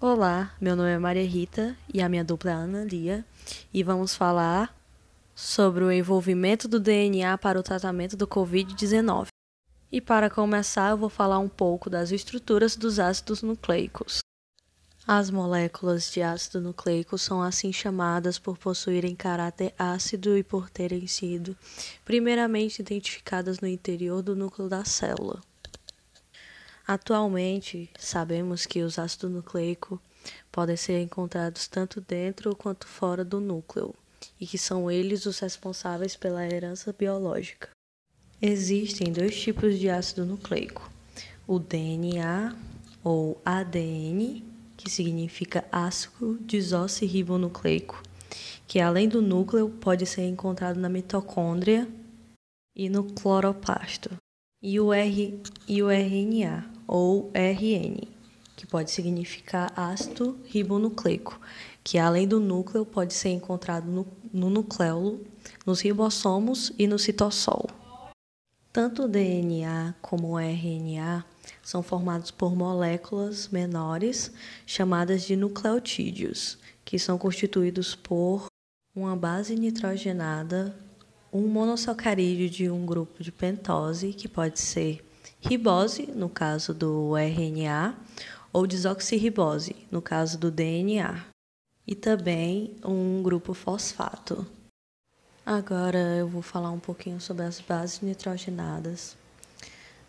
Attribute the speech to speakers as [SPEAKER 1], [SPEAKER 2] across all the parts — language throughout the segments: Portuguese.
[SPEAKER 1] Olá, meu nome é Maria Rita e a minha dupla é Ana Lia e vamos falar sobre o envolvimento do DNA para o tratamento do Covid-19. E para começar, eu vou falar um pouco das estruturas dos ácidos nucleicos. As moléculas de ácido nucleico são assim chamadas por possuírem caráter ácido e por terem sido primeiramente identificadas no interior do núcleo da célula. Atualmente, sabemos que os ácidos nucleicos podem ser encontrados tanto dentro quanto fora do núcleo, e que são eles os responsáveis pela herança biológica. Existem dois tipos de ácido nucleico: o DNA ou ADN, que significa ácido desoxirribonucleico, que além do núcleo pode ser encontrado na mitocôndria e no cloroplasto, e o, R, e o RNA, ou RN, que pode significar ácido ribonucleico, que além do núcleo pode ser encontrado no, no nucleolo, nos ribossomos e no citossol. Tanto o DNA como o RNA são formados por moléculas menores chamadas de nucleotídeos, que são constituídos por uma base nitrogenada, um monossacarídeo de um grupo de pentose, que pode ser ribose, no caso do RNA, ou desoxirribose, no caso do DNA, e também um grupo fosfato. Agora eu vou falar um pouquinho sobre as bases nitrogenadas.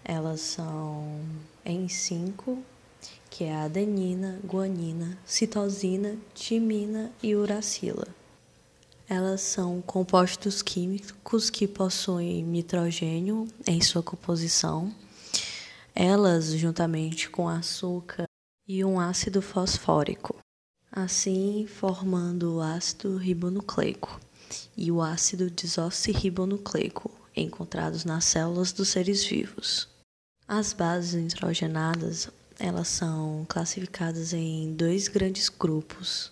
[SPEAKER 1] Elas são em 5, que é a adenina, guanina, citosina, timina e uracila. Elas são compostos químicos que possuem nitrogênio em sua composição elas juntamente com açúcar e um ácido fosfórico, assim formando o ácido ribonucleico e o ácido desoxirribonucleico encontrados nas células dos seres vivos. As bases nitrogenadas, elas são classificadas em dois grandes grupos,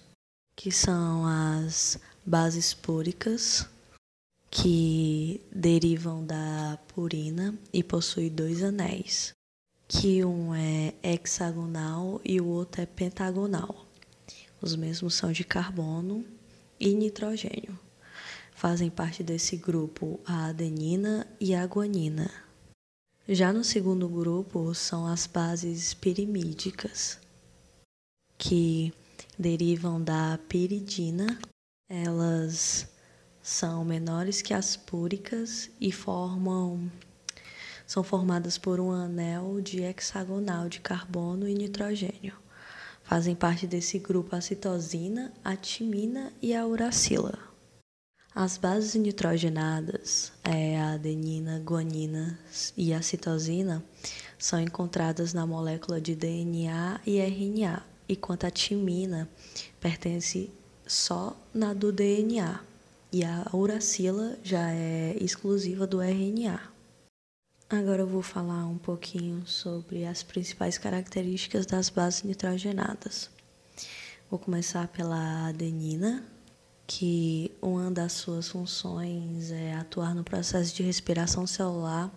[SPEAKER 1] que são as bases púricas, que derivam da purina e possuem dois anéis que um é hexagonal e o outro é pentagonal. Os mesmos são de carbono e nitrogênio. Fazem parte desse grupo a adenina e a guanina. Já no segundo grupo são as bases pirimídicas, que derivam da piridina. Elas são menores que as púricas e formam são formadas por um anel de hexagonal de carbono e nitrogênio. Fazem parte desse grupo a citosina, a timina e a uracila. As bases nitrogenadas, é, a adenina, guanina e a citosina, são encontradas na molécula de DNA e RNA, enquanto a timina pertence só na do DNA e a uracila já é exclusiva do RNA. Agora eu vou falar um pouquinho sobre as principais características das bases nitrogenadas. Vou começar pela adenina, que uma das suas funções é atuar no processo de respiração celular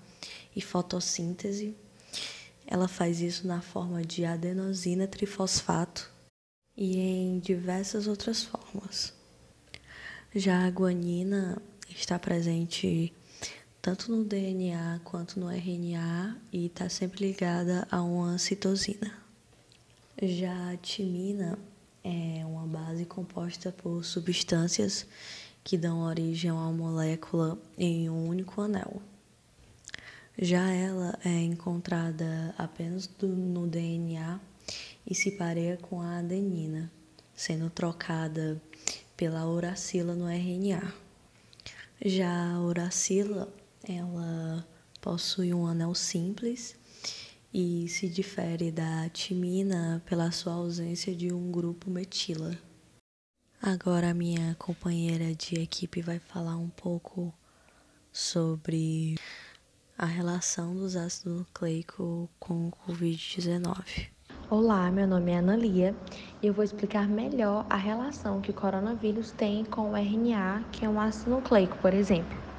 [SPEAKER 1] e fotossíntese. Ela faz isso na forma de adenosina trifosfato e em diversas outras formas. Já a guanina está presente tanto no DNA quanto no RNA e está sempre ligada a uma citosina. Já a timina é uma base composta por substâncias que dão origem a uma molécula em um único anel. Já ela é encontrada apenas do, no DNA e se pareia com a adenina, sendo trocada pela uracila no RNA. Já a uracila ela possui um anel simples e se difere da timina pela sua ausência de um grupo metila. Agora a minha companheira de equipe vai falar um pouco sobre a relação dos ácidos nucleicos com o Covid-19.
[SPEAKER 2] Olá, meu nome é Ana Lia e eu vou explicar melhor a relação que o coronavírus tem com o RNA, que é um ácido nucleico, por exemplo.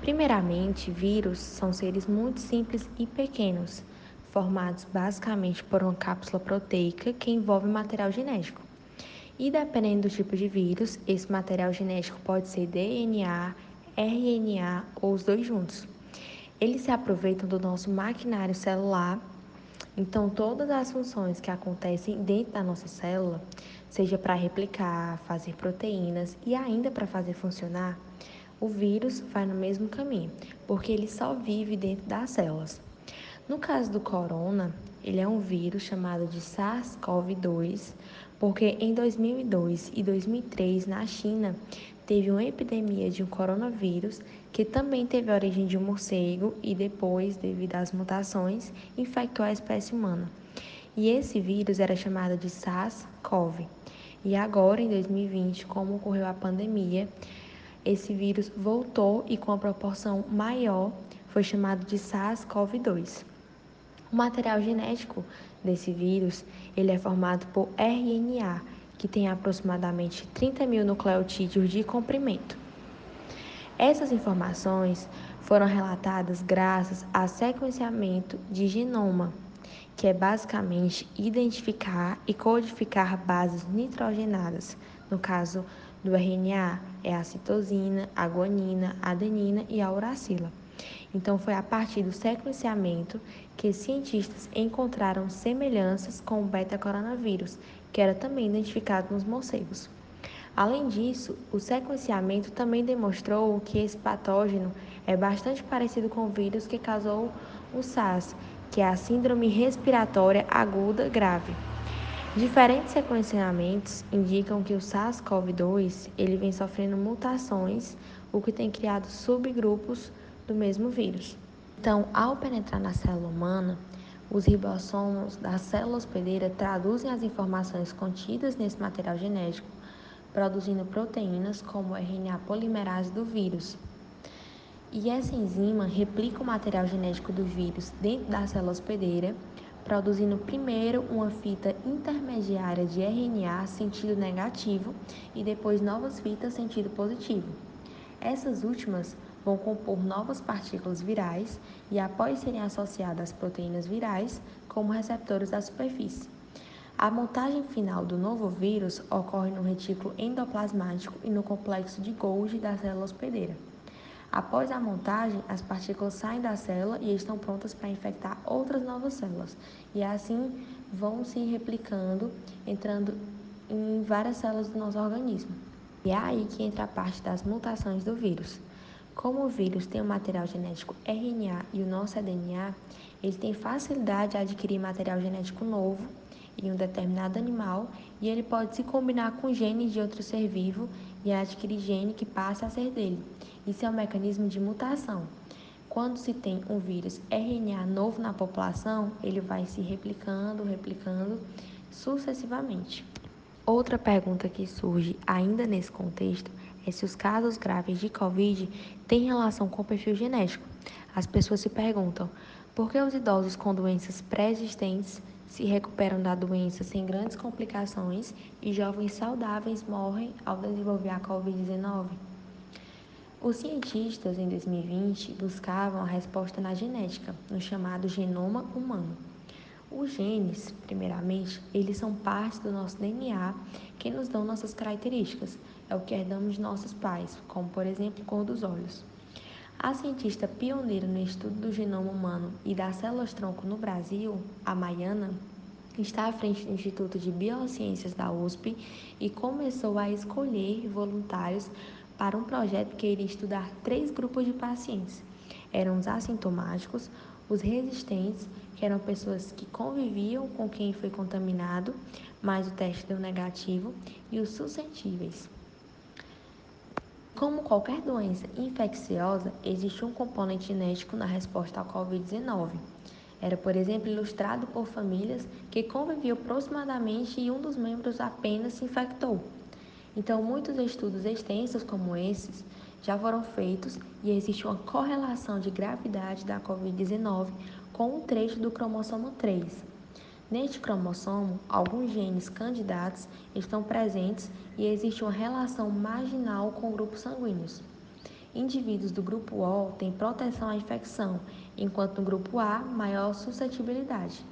[SPEAKER 2] Primeiramente, vírus são seres muito simples e pequenos, formados basicamente por uma cápsula proteica que envolve material genético. E dependendo do tipo de vírus, esse material genético pode ser DNA, RNA ou os dois juntos. Eles se aproveitam do nosso maquinário celular, então todas as funções que acontecem dentro da nossa célula, seja para replicar, fazer proteínas e ainda para fazer funcionar, o vírus vai no mesmo caminho, porque ele só vive dentro das células. No caso do corona, ele é um vírus chamado de SARS-CoV-2, porque em 2002 e 2003 na China teve uma epidemia de um coronavírus que também teve origem de um morcego e depois, devido às mutações, infectou a espécie humana. E esse vírus era chamado de SARS-CoV. E agora, em 2020, como ocorreu a pandemia, esse vírus voltou e com a proporção maior foi chamado de SARS-CoV-2. O material genético desse vírus ele é formado por RNA, que tem aproximadamente 30 mil nucleotídeos de comprimento. Essas informações foram relatadas graças a sequenciamento de genoma, que é basicamente identificar e codificar bases nitrogenadas. No caso do RNA, é a citosina, a guanina, a adenina e a uracila. Então, foi a partir do sequenciamento que cientistas encontraram semelhanças com o beta-coronavírus, que era também identificado nos morcegos. Além disso, o sequenciamento também demonstrou que esse patógeno é bastante parecido com o vírus que causou o SARS, que é a Síndrome Respiratória Aguda Grave. Diferentes sequenciamentos indicam que o SARS-CoV-2 ele vem sofrendo mutações, o que tem criado subgrupos do mesmo vírus. Então, ao penetrar na célula humana, os ribossomos da célula hospedeira traduzem as informações contidas nesse material genético, produzindo proteínas como o RNA polimerase do vírus. E essa enzima replica o material genético do vírus dentro da célula hospedeira, produzindo primeiro uma fita intermediária de RNA sentido negativo e depois novas fitas sentido positivo. Essas últimas vão compor novas partículas virais e, após serem associadas às proteínas virais, como receptores da superfície. A montagem final do novo vírus ocorre no retículo endoplasmático e no complexo de Golgi da célula hospedeira. Após a montagem, as partículas saem da célula e estão prontas para infectar outras novas células, e assim vão se replicando, entrando em várias células do nosso organismo. E é aí que entra a parte das mutações do vírus. Como o vírus tem um material genético RNA e o nosso é DNA, ele tem facilidade de adquirir material genético novo em um determinado animal e ele pode se combinar com genes de outro ser vivo e adquirir gene que passa a ser dele. Isso é um mecanismo de mutação. Quando se tem um vírus RNA novo na população, ele vai se replicando, replicando sucessivamente. Outra pergunta que surge ainda nesse contexto é se os casos graves de Covid têm relação com o perfil genético. As pessoas se perguntam por que os idosos com doenças pré-existentes se recuperam da doença sem grandes complicações e jovens saudáveis morrem ao desenvolver a Covid-19. Os cientistas, em 2020, buscavam a resposta na genética, no chamado genoma humano. Os genes, primeiramente, eles são parte do nosso DNA que nos dão nossas características, é o que herdamos de nossos pais, como por exemplo cor dos olhos. A cientista pioneira no estudo do genoma humano e das células-tronco no Brasil, a Maiana, está à frente do Instituto de Biociências da USP e começou a escolher voluntários para um projeto que iria estudar três grupos de pacientes. Eram os assintomáticos, os resistentes, que eram pessoas que conviviam com quem foi contaminado, mas o teste deu negativo, e os suscetíveis. Como qualquer doença infecciosa, existe um componente genético na resposta ao Covid-19. Era, por exemplo, ilustrado por famílias que conviviam aproximadamente e um dos membros apenas se infectou. Então, muitos estudos extensos como esses já foram feitos e existe uma correlação de gravidade da Covid-19 com um trecho do cromossomo 3. Neste cromossomo, alguns genes candidatos estão presentes e existe uma relação marginal com grupos sanguíneos. Indivíduos do grupo O têm proteção à infecção, enquanto no grupo A, maior suscetibilidade.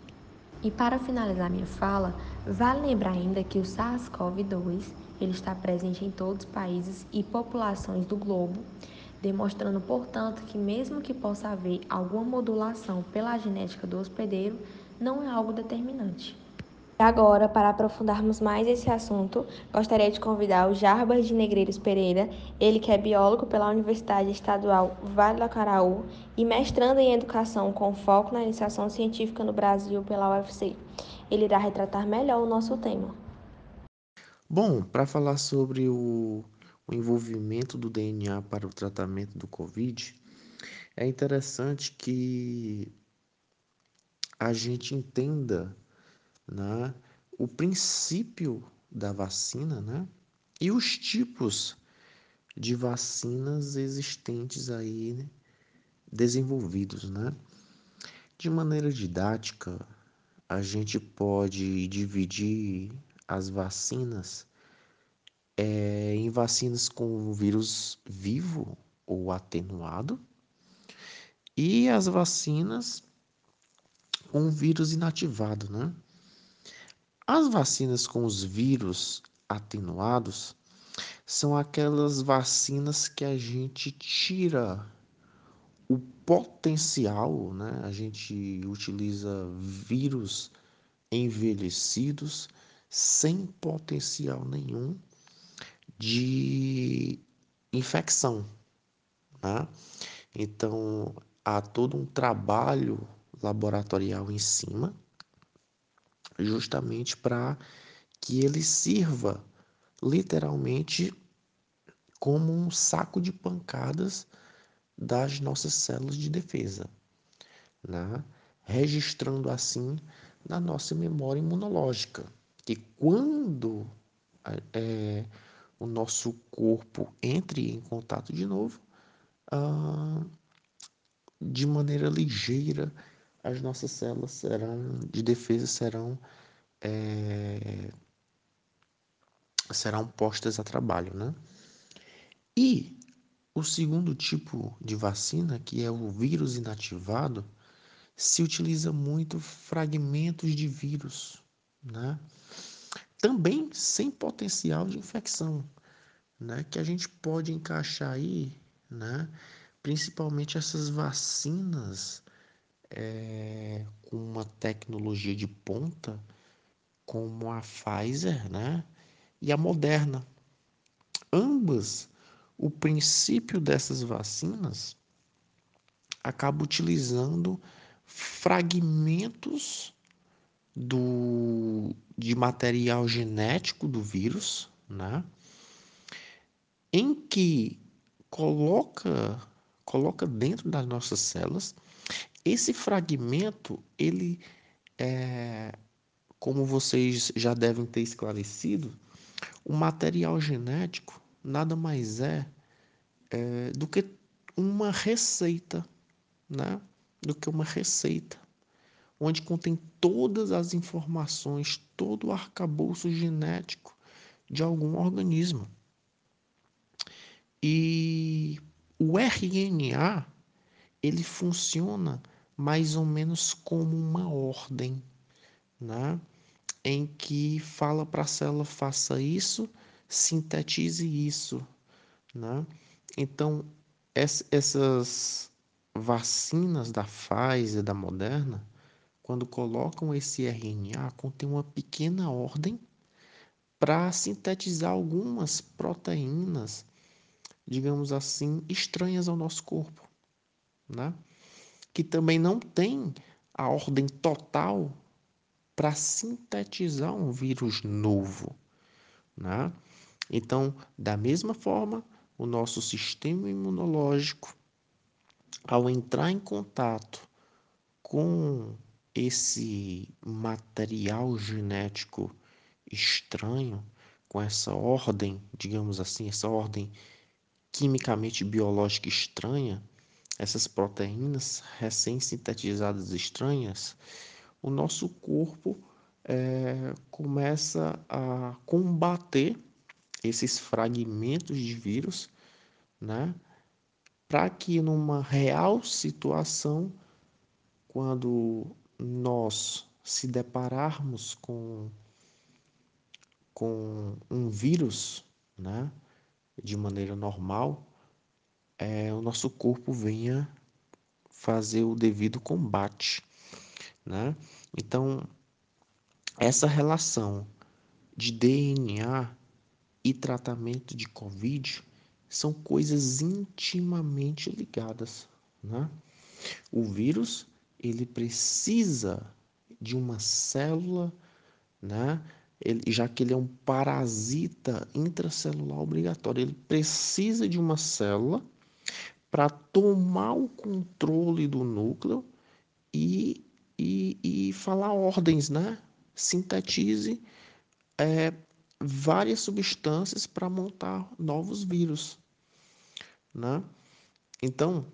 [SPEAKER 2] E para finalizar minha fala, vale lembrar ainda que o SARS-CoV-2 ele está presente em todos os países e populações do globo, demonstrando, portanto, que mesmo que possa haver alguma modulação pela genética do hospedeiro, não é algo determinante. Agora, para aprofundarmos mais esse assunto, gostaria de convidar o Jarbas de Negreiros Pereira, ele que é biólogo pela Universidade Estadual Vale do Acaraú e mestrando em Educação com foco na iniciação científica no Brasil pela UFC. Ele irá retratar melhor o nosso tema.
[SPEAKER 3] Bom, para falar sobre o, o envolvimento do DNA para o tratamento do Covid, é interessante que a gente entenda né, o princípio da vacina né, e os tipos de vacinas existentes aí né, desenvolvidos. Né? De maneira didática, a gente pode dividir as vacinas é, em vacinas com vírus vivo ou atenuado e as vacinas com vírus inativado, né? As vacinas com os vírus atenuados são aquelas vacinas que a gente tira o potencial, né? A gente utiliza vírus envelhecidos sem potencial nenhum de infecção, né? Então há todo um trabalho laboratorial em cima justamente para que ele sirva literalmente como um saco de pancadas das nossas células de defesa, né? registrando assim na nossa memória imunológica que quando é, o nosso corpo entre em contato de novo, ah, de maneira ligeira as nossas células serão de defesa serão é, serão postas a trabalho, né? E o segundo tipo de vacina, que é o vírus inativado, se utiliza muito fragmentos de vírus, né? Também sem potencial de infecção, né? Que a gente pode encaixar aí, né? Principalmente essas vacinas é, com uma tecnologia de ponta, como a Pfizer né, e a Moderna. Ambas, o princípio dessas vacinas acaba utilizando fragmentos do, de material genético do vírus, né, em que coloca, coloca dentro das nossas células esse fragmento, ele é, como vocês já devem ter esclarecido, o material genético nada mais é, é do que uma receita, né? Do que uma receita, onde contém todas as informações, todo o arcabouço genético de algum organismo. E o RNA, ele funciona mais ou menos como uma ordem, né? em que fala para a célula faça isso, sintetize isso. Né? Então, essas vacinas da Pfizer, da Moderna, quando colocam esse RNA, contém uma pequena ordem para sintetizar algumas proteínas, digamos assim, estranhas ao nosso corpo, né? que também não tem a ordem total para sintetizar um vírus novo. Né? Então, da mesma forma, o nosso sistema imunológico, ao entrar em contato com esse material genético estranho, com essa ordem, digamos assim, essa ordem quimicamente biológica estranha, essas proteínas recém-sintetizadas estranhas, o nosso corpo é, começa a combater esses fragmentos de vírus, né? para que numa real situação, quando nós se depararmos com, com um vírus, né, de maneira normal, é, o nosso corpo venha fazer o devido combate, né? Então, essa relação de DNA e tratamento de Covid são coisas intimamente ligadas, né? O vírus, ele precisa de uma célula, né? Ele, já que ele é um parasita intracelular obrigatório, ele precisa de uma célula para tomar o controle do núcleo e, e, e falar ordens, né? Sintetize é, várias substâncias para montar novos vírus, né? Então,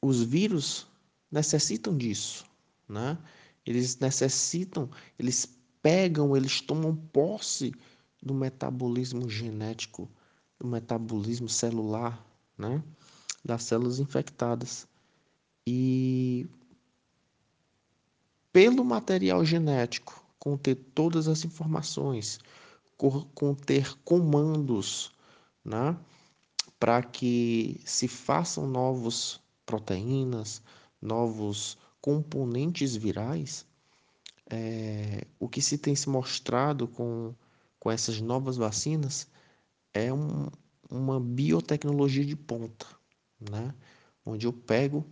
[SPEAKER 3] os vírus necessitam disso, né? Eles necessitam, eles pegam, eles tomam posse do metabolismo genético, do metabolismo celular, né? Das células infectadas. E pelo material genético conter todas as informações, conter comandos, né? Para que se façam novos proteínas, novos componentes virais, é, o que se tem se mostrado com, com essas novas vacinas é um, uma biotecnologia de ponta, né? onde eu pego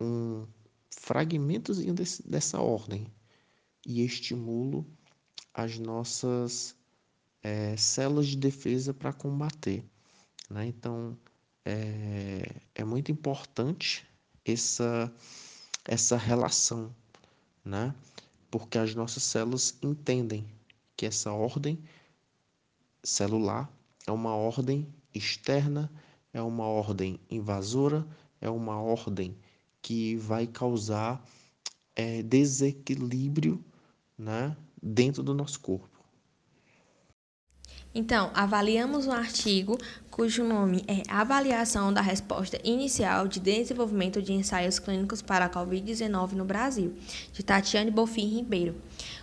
[SPEAKER 3] um fragmentozinho dessa ordem e estimulo as nossas é, células de defesa para combater. Né? Então, é, é muito importante essa, essa relação, né? porque as nossas células entendem que essa ordem celular é uma ordem externa, é uma ordem invasora, é uma ordem que vai causar é, desequilíbrio né, dentro do nosso corpo.
[SPEAKER 2] Então, avaliamos um artigo cujo nome é Avaliação da Resposta Inicial de Desenvolvimento de Ensaios Clínicos para a Covid-19 no Brasil, de Tatiane Bofim Ribeiro.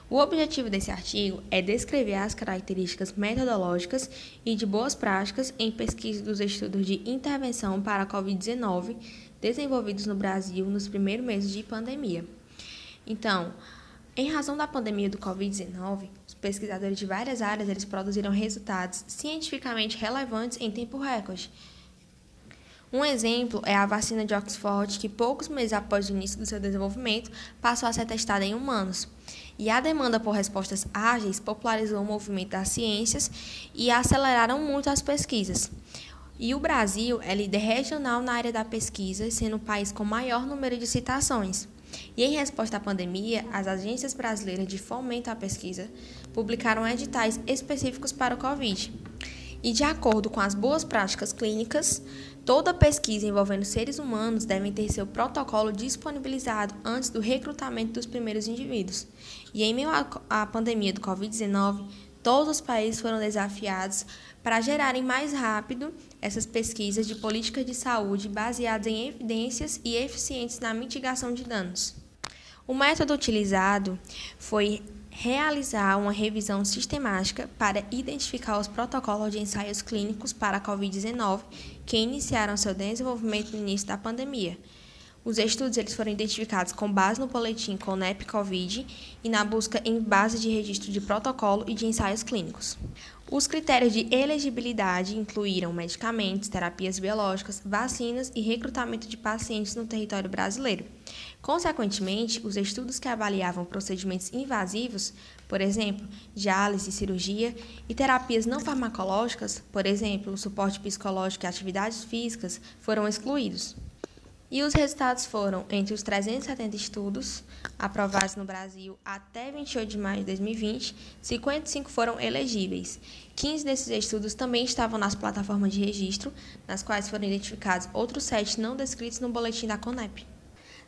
[SPEAKER 2] O objetivo desse artigo é descrever as características metodológicas e de boas práticas em pesquisa dos estudos de intervenção para a Covid-19 desenvolvidos no Brasil nos primeiros meses de pandemia. Então, em razão da pandemia do Covid-19, os pesquisadores de várias áreas eles produziram resultados cientificamente relevantes em tempo recorde. Um exemplo é a vacina de Oxford, que poucos meses após o início do seu desenvolvimento passou a ser testada em humanos. E a demanda por respostas ágeis popularizou o movimento das ciências e aceleraram muito as pesquisas. E o Brasil é líder regional na área da pesquisa, sendo o país com maior número de citações. E em resposta à pandemia, as agências brasileiras de fomento à pesquisa publicaram editais específicos para o Covid. E de acordo com as boas práticas clínicas, toda pesquisa envolvendo seres humanos deve ter seu protocolo disponibilizado antes do recrutamento dos primeiros indivíduos. E em meio à pandemia do Covid-19, todos os países foram desafiados para gerarem mais rápido essas pesquisas de políticas de saúde baseadas em evidências e eficientes na mitigação de danos. O método utilizado foi realizar uma revisão sistemática para identificar os protocolos de ensaios clínicos para a Covid-19 que iniciaram seu desenvolvimento no início da pandemia. Os estudos eles foram identificados com base no boletim CONEP-COVID e na busca em base de registro de protocolo e de ensaios clínicos. Os critérios de elegibilidade incluíram medicamentos, terapias biológicas, vacinas e recrutamento de pacientes no território brasileiro. Consequentemente, os estudos que avaliavam procedimentos invasivos, por exemplo, diálise, cirurgia, e terapias não farmacológicas, por exemplo, suporte psicológico e atividades físicas, foram excluídos. E os resultados foram, entre os 370 estudos aprovados no Brasil até 28 de maio de 2020, 55 foram elegíveis. 15 desses estudos também estavam nas plataformas de registro, nas quais foram identificados outros sete não descritos no boletim da CONEP.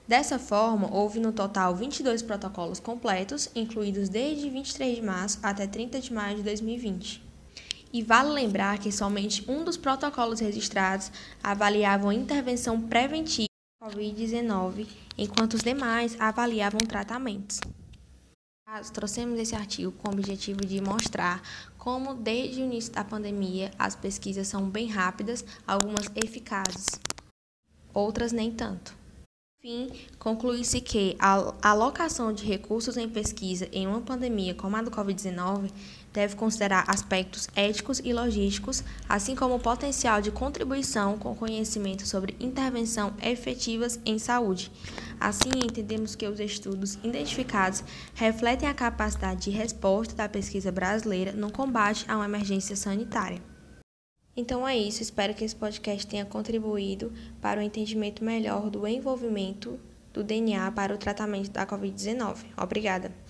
[SPEAKER 2] Dessa forma, houve no total 22 protocolos completos, incluídos desde 23 de março até 30 de maio de 2020. E vale lembrar que somente um dos protocolos registrados avaliavam intervenção preventiva Covid-19, enquanto os demais avaliavam tratamentos. Trouxemos esse artigo com o objetivo de mostrar como, desde o início da pandemia, as pesquisas são bem rápidas, algumas eficazes, outras nem tanto fim, conclui-se que a alocação de recursos em pesquisa em uma pandemia como a do Covid-19 deve considerar aspectos éticos e logísticos, assim como o potencial de contribuição com conhecimento sobre intervenção efetivas em saúde. Assim, entendemos que os estudos identificados refletem a capacidade de resposta da pesquisa brasileira no combate a uma emergência sanitária. Então é isso, espero que esse podcast tenha contribuído para o entendimento melhor do envolvimento do DNA para o tratamento da Covid-19. Obrigada.